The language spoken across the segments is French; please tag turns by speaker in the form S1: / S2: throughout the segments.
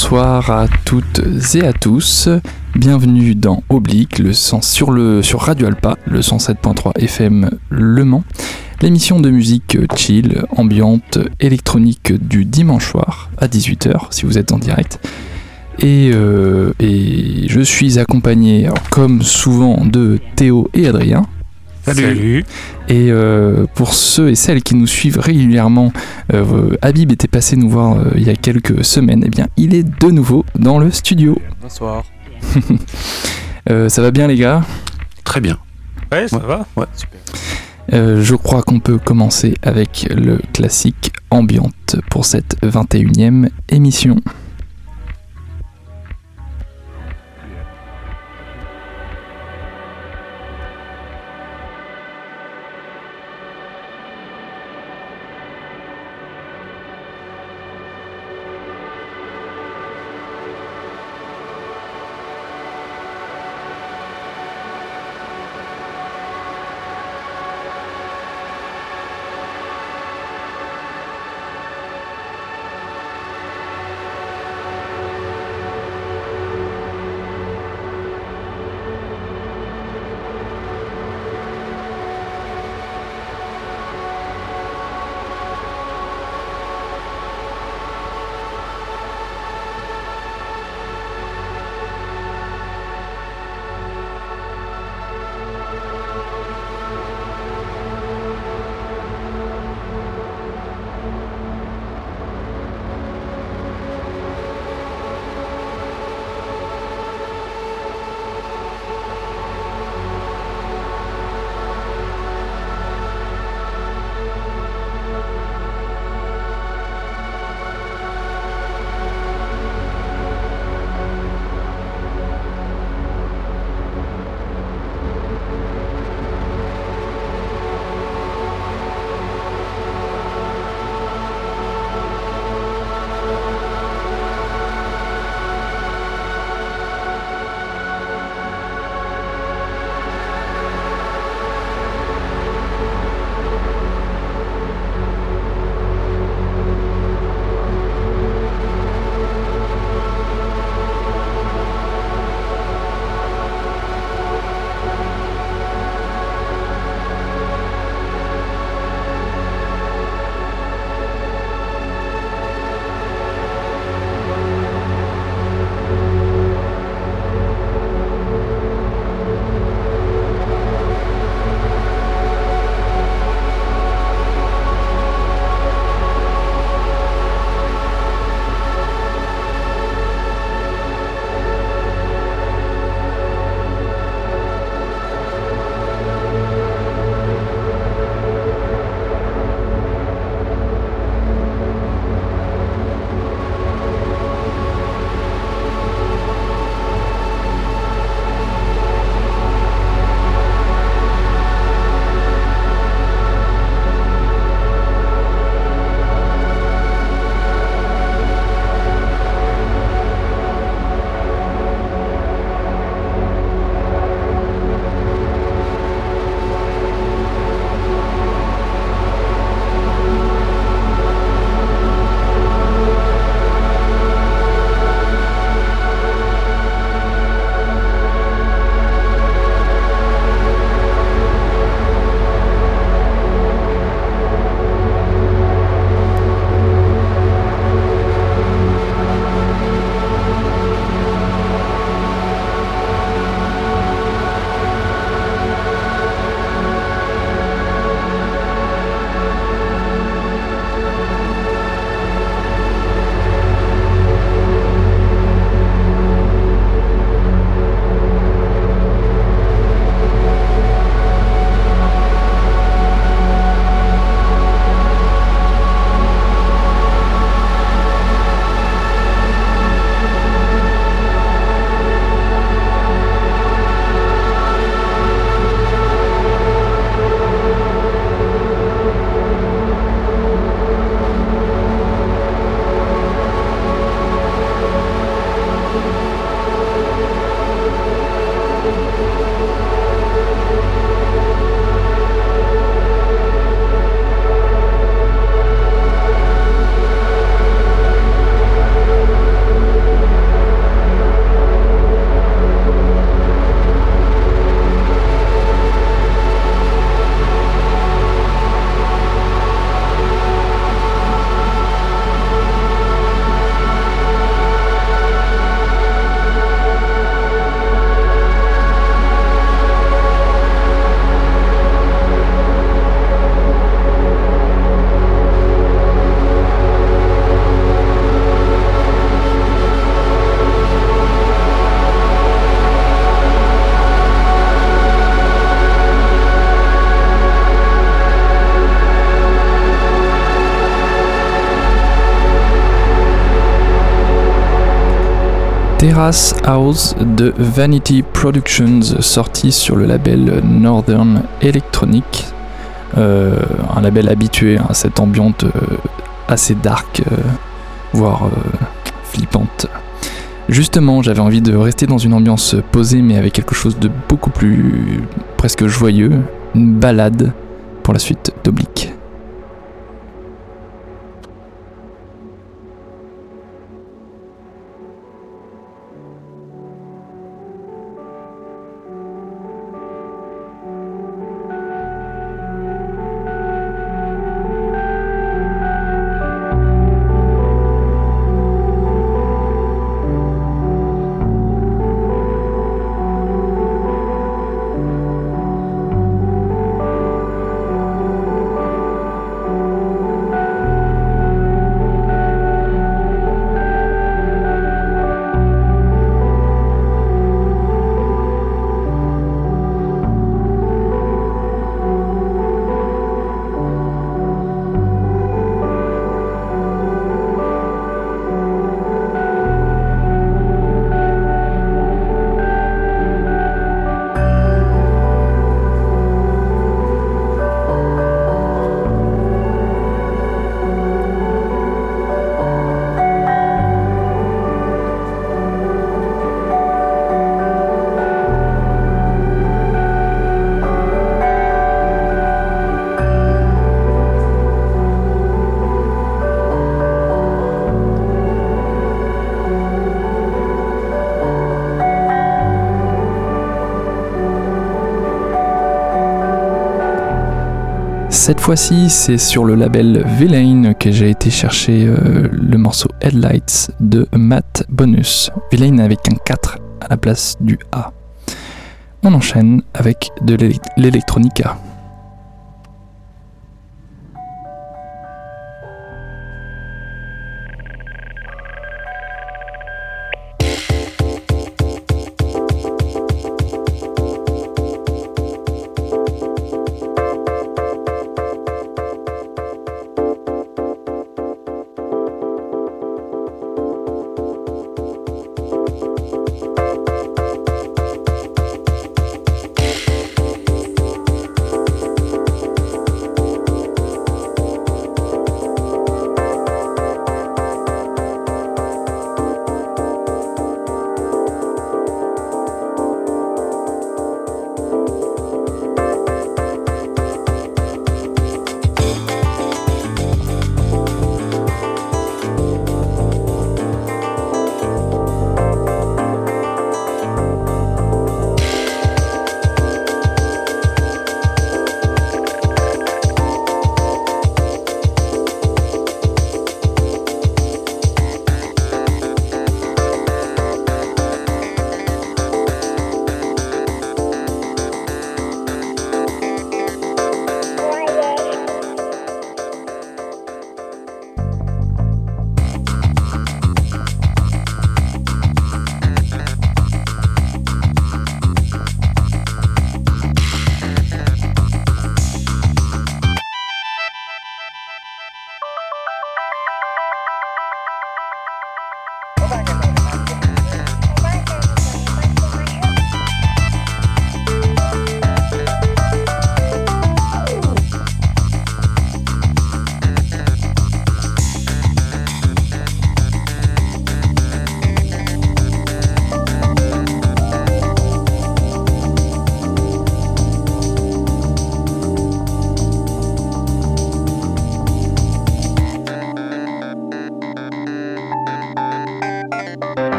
S1: Bonsoir à toutes et à tous. Bienvenue dans Oblique, sur, Radio Alpa, le 107.3 FM Le Mans. L'émission de musique chill, ambiante, électronique du dimanche soir à 18h si vous êtes en direct. Et, euh, je suis accompagné, comme souvent, de Théo et Adrien.
S2: Salut.
S1: Et euh, pour ceux et celles qui nous suivent régulièrement, euh, Habib était passé nous voir euh, il y a quelques semaines. Et bien, il est de nouveau dans le studio.
S2: Bonsoir.
S1: Euh, ça va bien, les gars?
S3: Très bien.
S2: Ouais, ça
S3: Ouais.
S2: va
S3: Ouais.
S2: Super.
S1: Euh, Je crois qu'on peut commencer avec le classique ambiante pour cette 21e émission. House de Vanity Productions, sorti sur le label Northern Electronic, euh, un label habitué à cette ambiance euh, assez dark, euh, voire flippante. Justement, j'avais envie de rester dans une ambiance posée mais avec quelque chose de beaucoup plus presque joyeux, une balade pour la suite d'Oblique. Cette fois-ci, c'est sur le label Villain que j'ai été chercher euh, le morceau Headlights de Matt Bonus. Villain avec un 4 à la place du A. On enchaîne avec de l'électronica.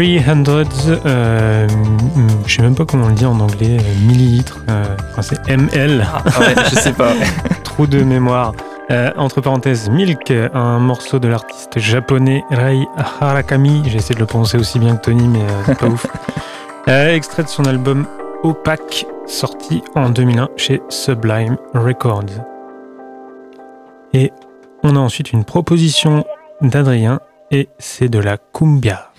S2: 300, euh, je sais même pas comment on le dit en anglais, euh, millilitres, euh, enfin c'est ML.
S1: Ah, ouais, je sais pas.
S2: Trou de mémoire. Euh, entre parenthèses, Milk, un morceau de l'artiste japonais Rai Harakami. J'essaie de le prononcer aussi bien que Tony, mais c'est pas ouf. extrait de son album Opaque, sorti en 2001 chez Sublime Records. Et on a ensuite une proposition d'Adrien et c'est de la cumbia.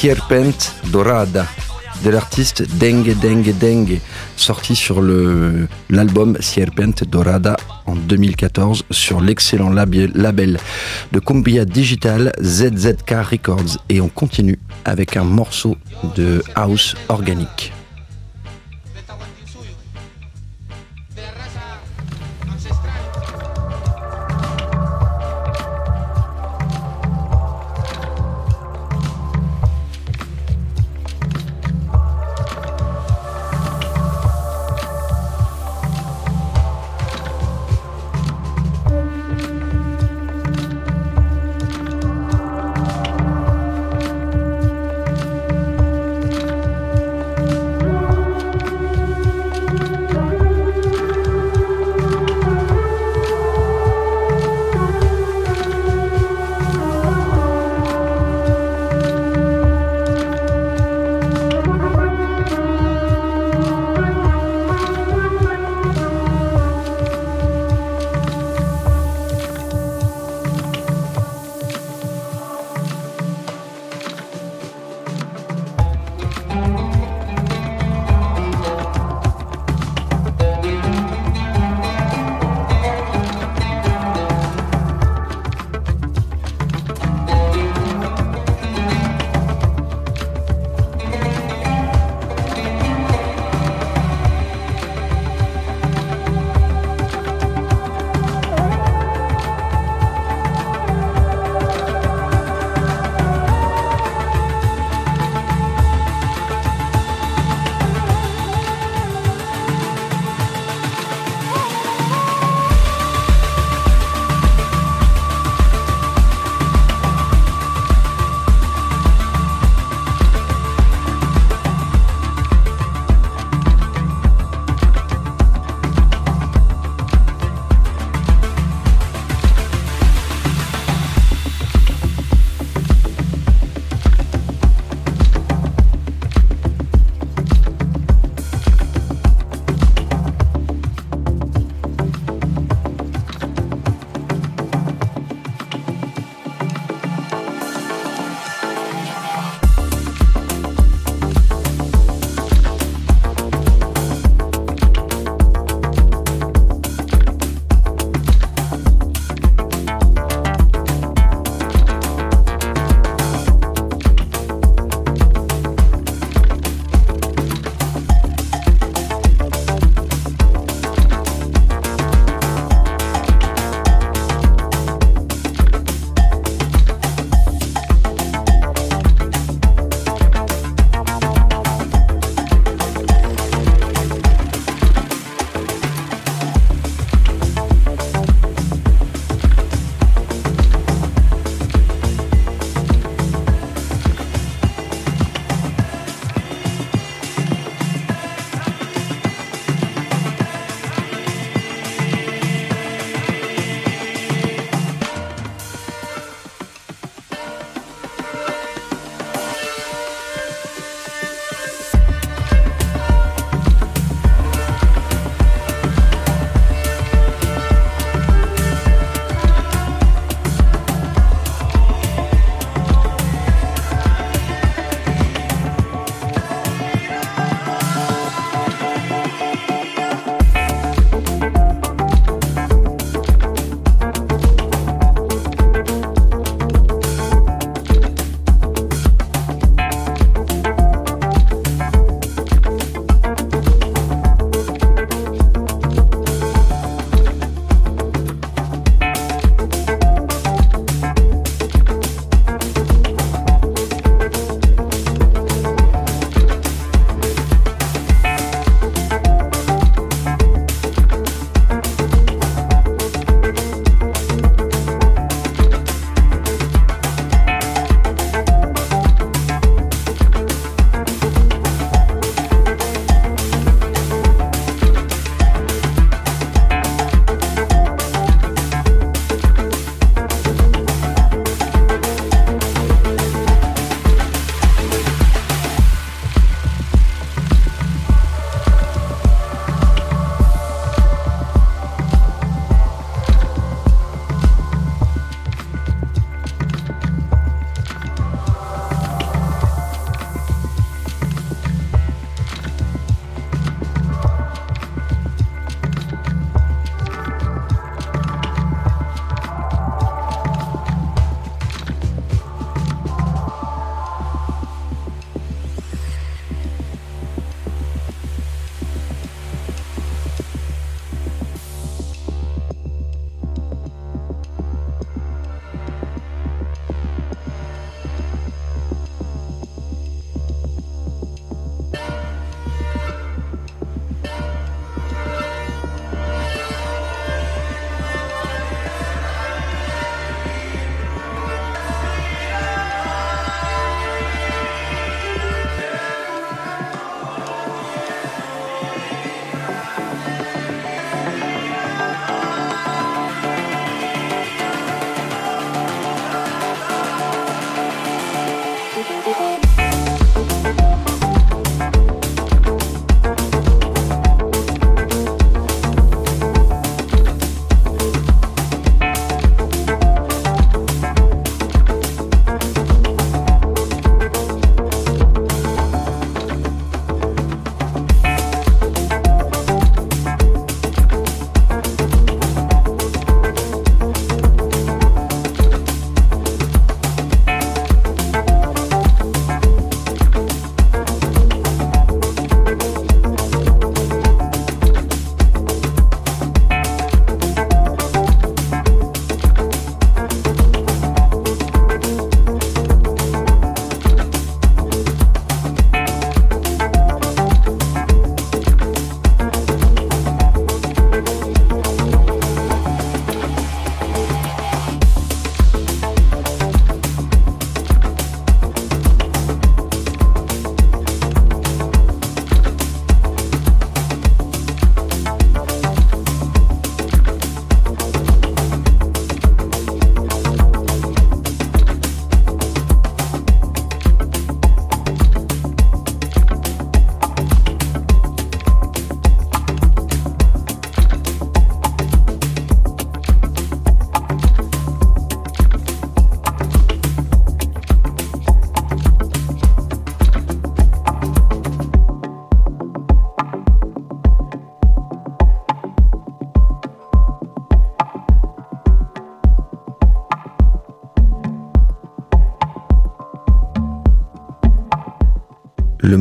S3: Sierpent Dorada de l'artiste Dengue Dengue Dengue, sorti sur l'album Sierpent Dorada en 2014 sur l'excellent label de Cumbia Digital ZZK Records. Et on continue avec un morceau de house organique.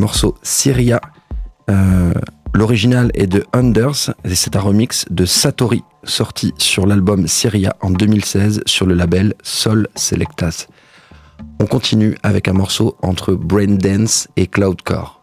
S3: Morceau Syria. Euh, L'original est de Unders et c'est un remix de Satori, sorti sur l'album Syria en 2016 sur le label Sol Selectas. On continue avec un morceau entre Brain Dance et Cloudcore.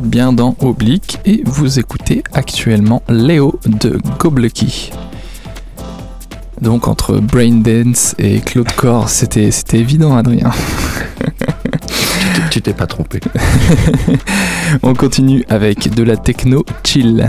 S1: Bien dans Oblique et vous écoutez actuellement Léo de Goblucky. Donc entre Braindance et Cloudcore, c'était c'était évident Adrien.
S3: tu t'es pas trompé.
S1: On continue avec de la techno chill.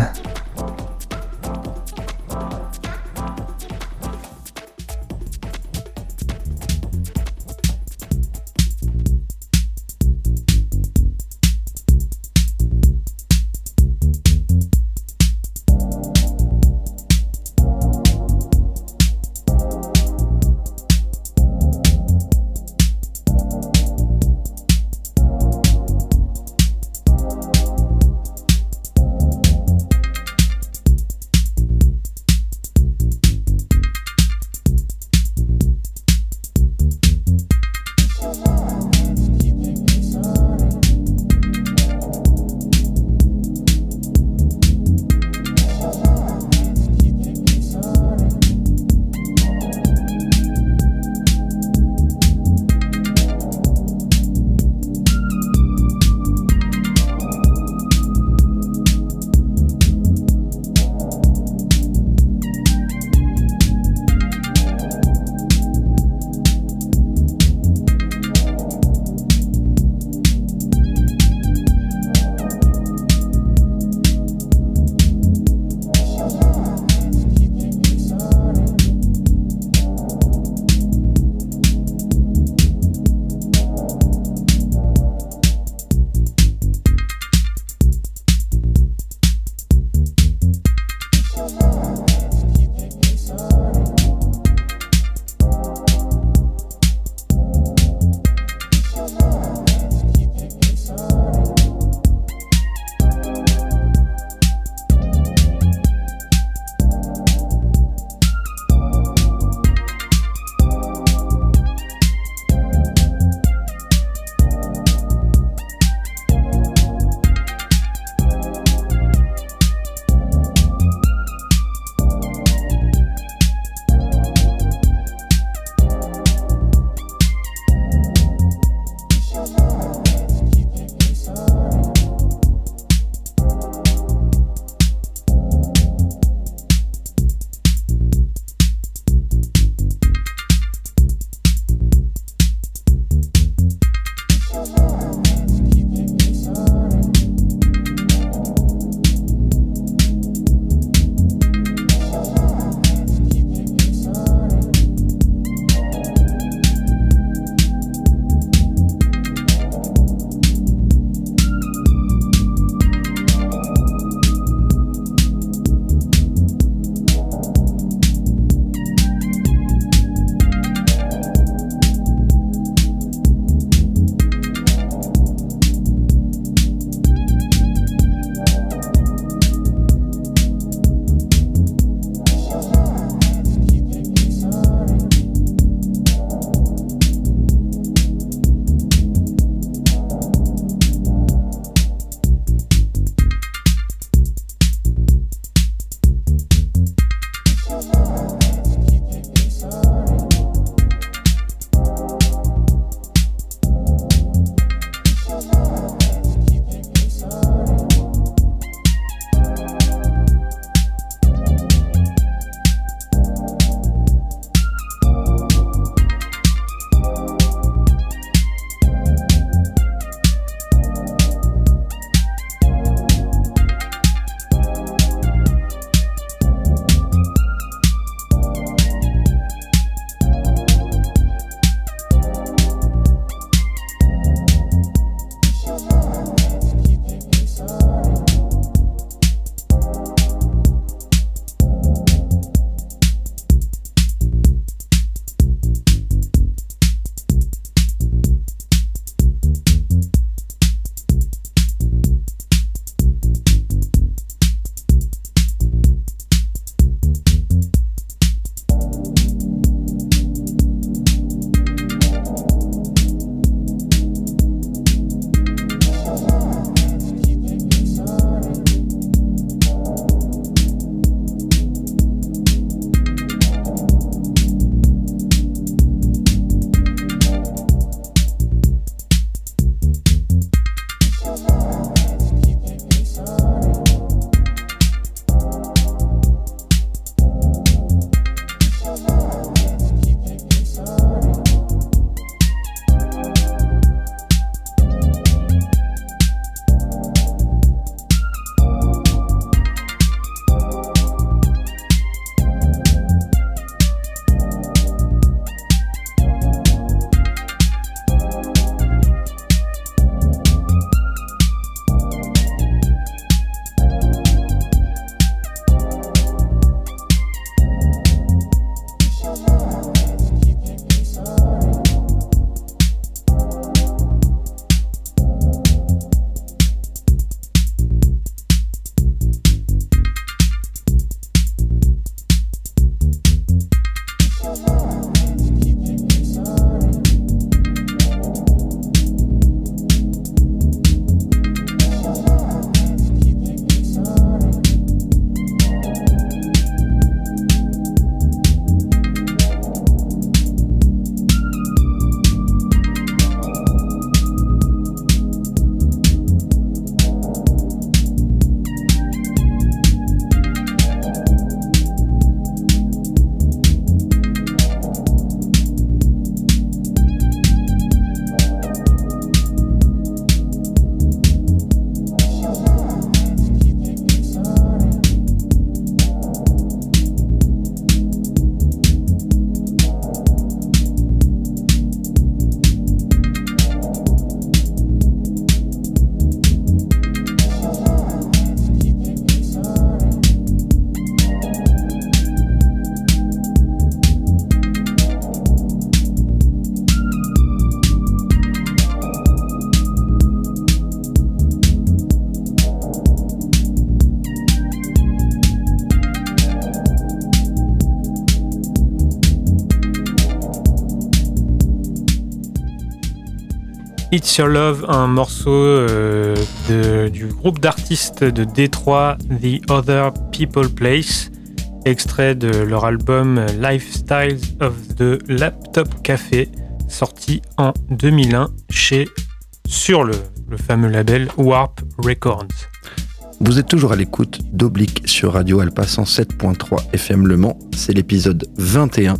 S2: It's Your Love, un morceau euh, du groupe d'artistes de Détroit The Other People Place, extrait de leur album Lifestyles of the Laptop Café, sorti en 2001 chez sur le, le fameux label Warp Records.
S3: Vous êtes toujours à l'écoute d'Oblique sur Radio Alpa 107.3 FM Le Mans. C'est l'épisode 21.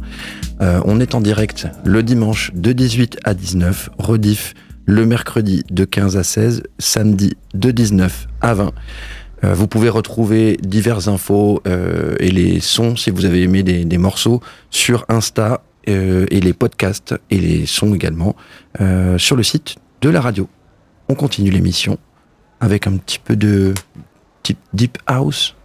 S3: Euh, on est en direct le dimanche de 18 à 19, rediff le mercredi de 15 à 16, samedi de 19 à 20. Euh, vous pouvez retrouver diverses infos euh, et les sons si vous avez aimé des, morceaux sur Insta et les podcasts et les sons également sur le site de la radio. On continue l'émission avec un petit peu de deep house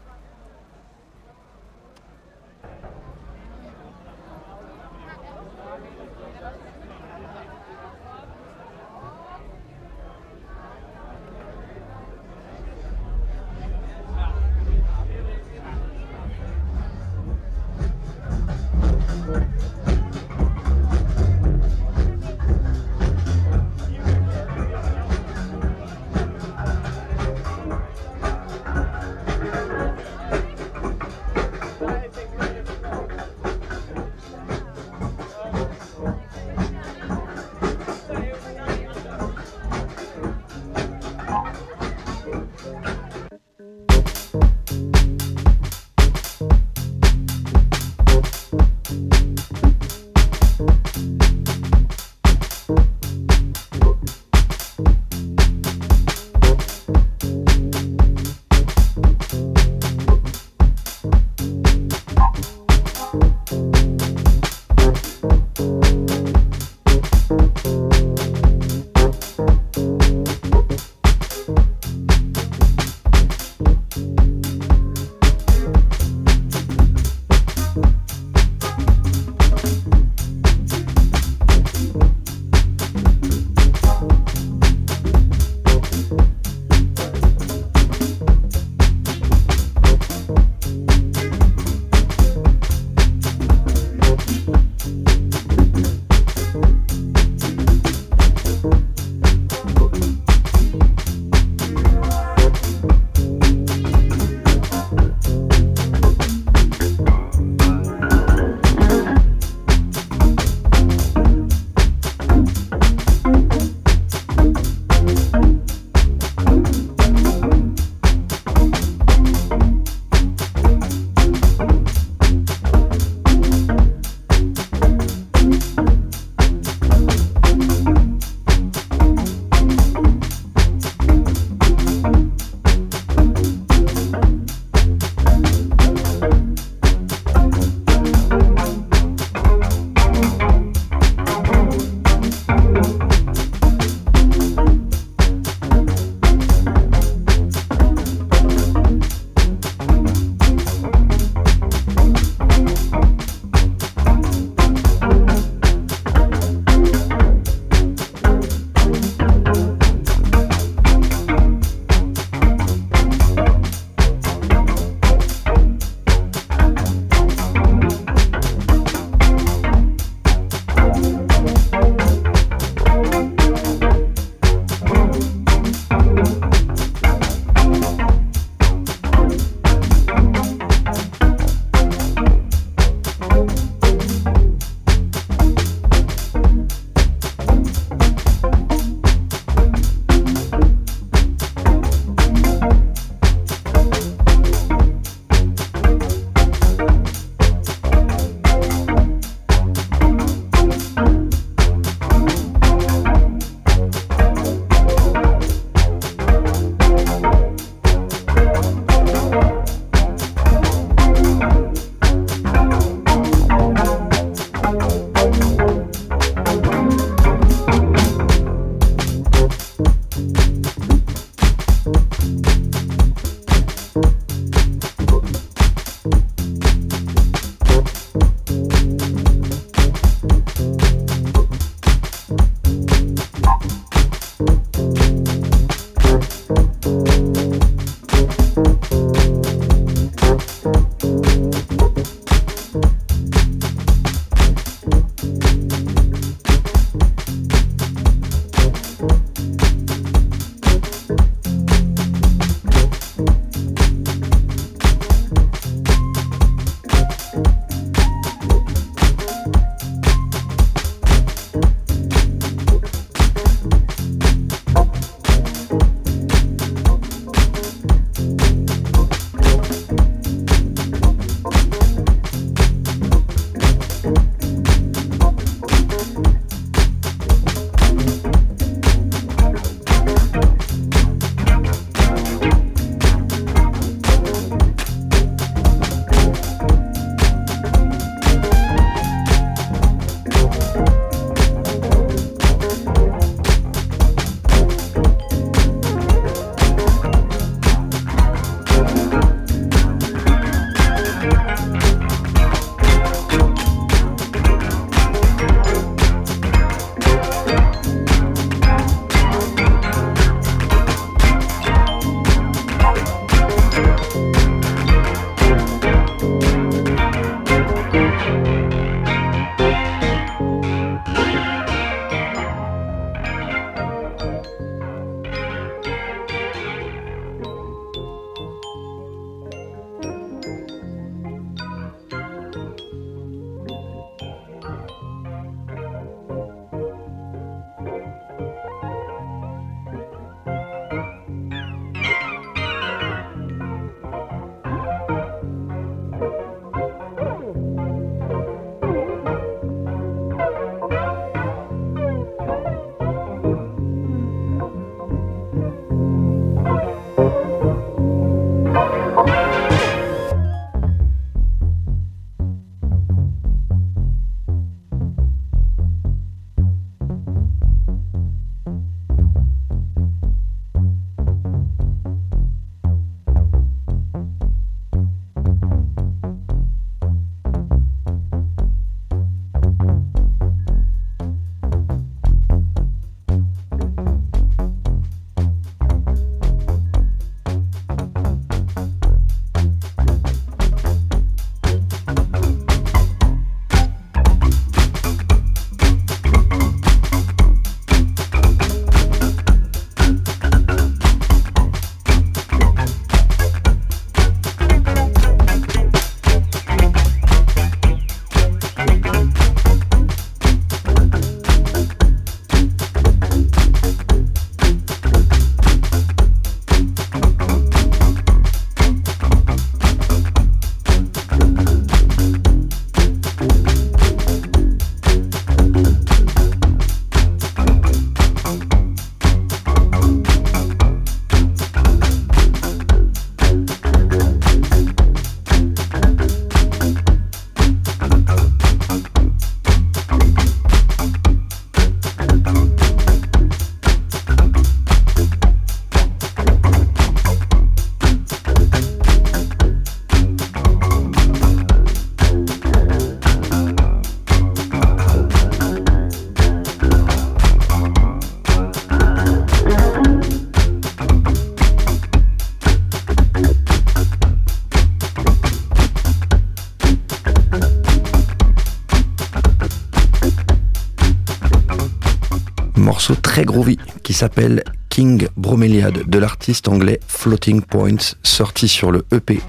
S4: groovy qui s'appelle King Bromeliad de l'artiste anglais Floating Points, sorti sur le EP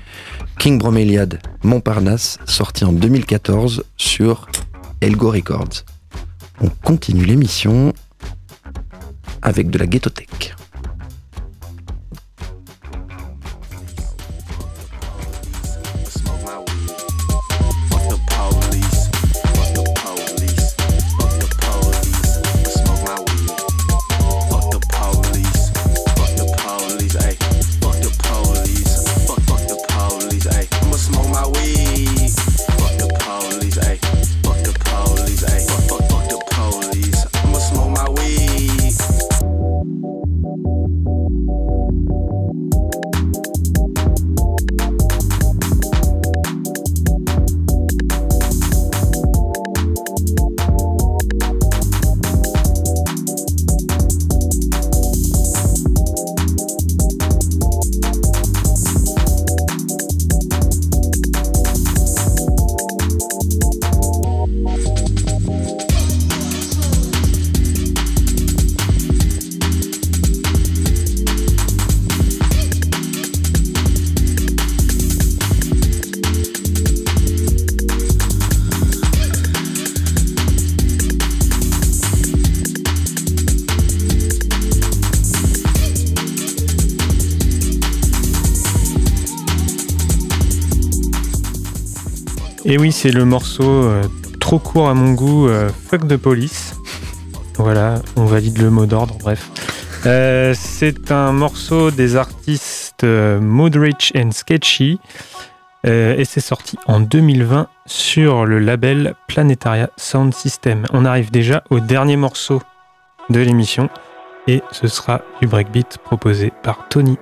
S4: King Bromeliad Montparnasse, sorti en 2014 sur Elgo Records. On continue l'émission avec de la ghettothèque.
S2: Et oui, c'est le morceau euh, trop court à mon goût, euh, Fuck the Police. Voilà, on valide le mot d'ordre, bref. Euh, c'est un morceau des artistes Moodrich and Sketchy. et c'est sorti en 2020 sur le label Planetaria Sound System. On arrive déjà au dernier morceau de l'émission et ce sera du breakbeat proposé par Tony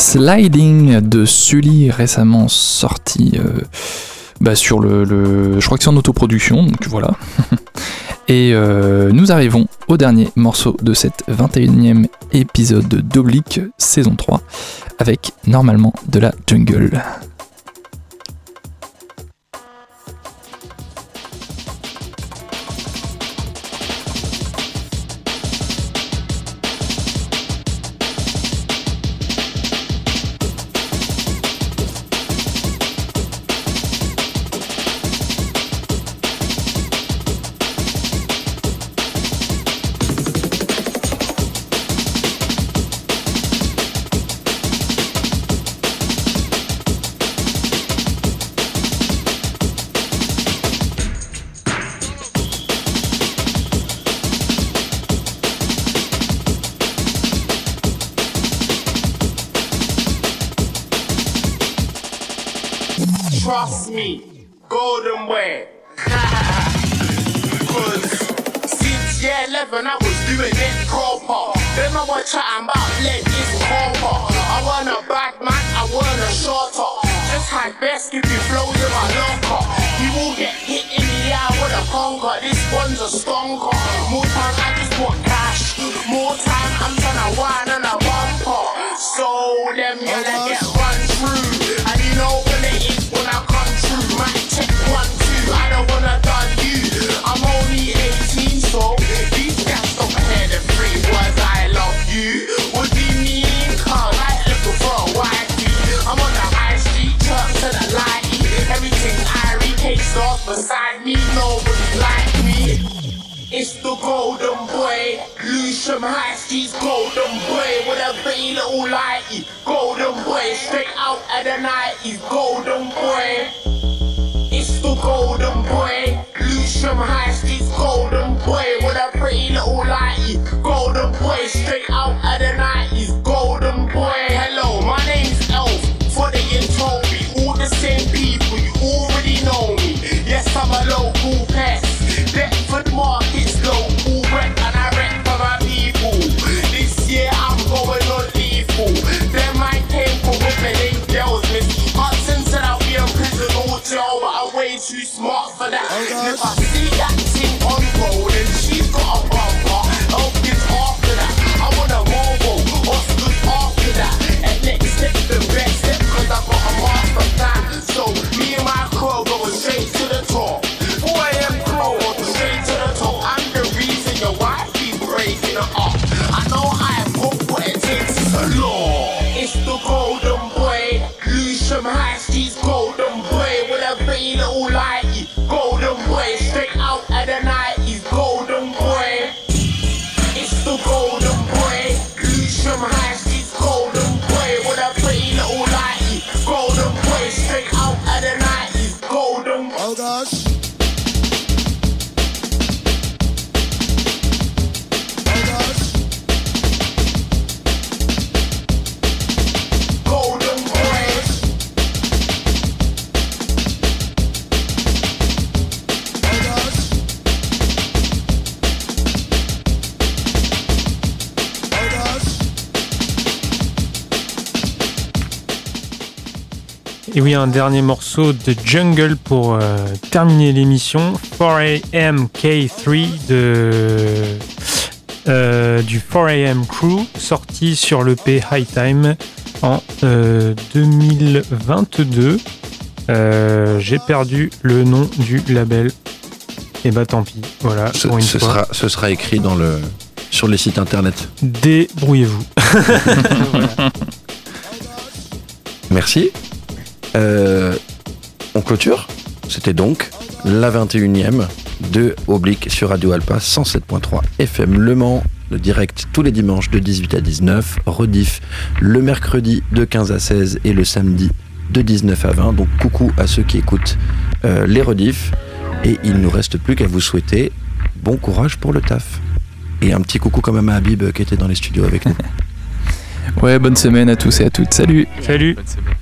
S1: Sliding de Sully récemment sorti euh, bah, sur le, Je crois que c'est en autoproduction, donc voilà. Et euh, nous arrivons au dernier morceau de cette 21e épisode d'Oblique saison 3 avec normalement de la jungle.
S5: Golden boy, Lucian Street's golden boy with a pretty little lighty. Golden boy, straight out of the 90s, golden boy. It's the golden boy, Lucian Street's golden boy with a pretty little lighty. Golden boy, straight out of the 90s, powder.
S6: Oh,
S2: Et oui, un dernier morceau de Jungle pour euh, terminer l'émission. 4am K3 de, euh, du 4am Crew, sorti sur l'EP High Time en euh, 2022. Euh, J'ai perdu le nom du label. Et bah tant pis, voilà,
S3: Ce,
S2: pour une
S3: ce
S2: fois.
S3: sera, ce sera écrit dans le, sur les sites internet.
S2: Débrouillez-vous.
S3: Merci. Euh, on clôture. C'était donc la 21e de Oblique sur Radio Alpa 107.3 FM Le Mans. Le direct tous les dimanches de 18 à 19. Rediff le mercredi de 15 à 16 et le samedi de 19 à 20. Donc coucou à ceux qui écoutent euh, les rediffs. Et il ne nous reste plus qu'à vous souhaiter bon courage pour le taf. Et un petit coucou quand même à Habib euh, qui était dans les studios avec nous.
S1: Ouais, bonne semaine à tous et à toutes. Salut
S2: Salut
S7: Bonne semaine.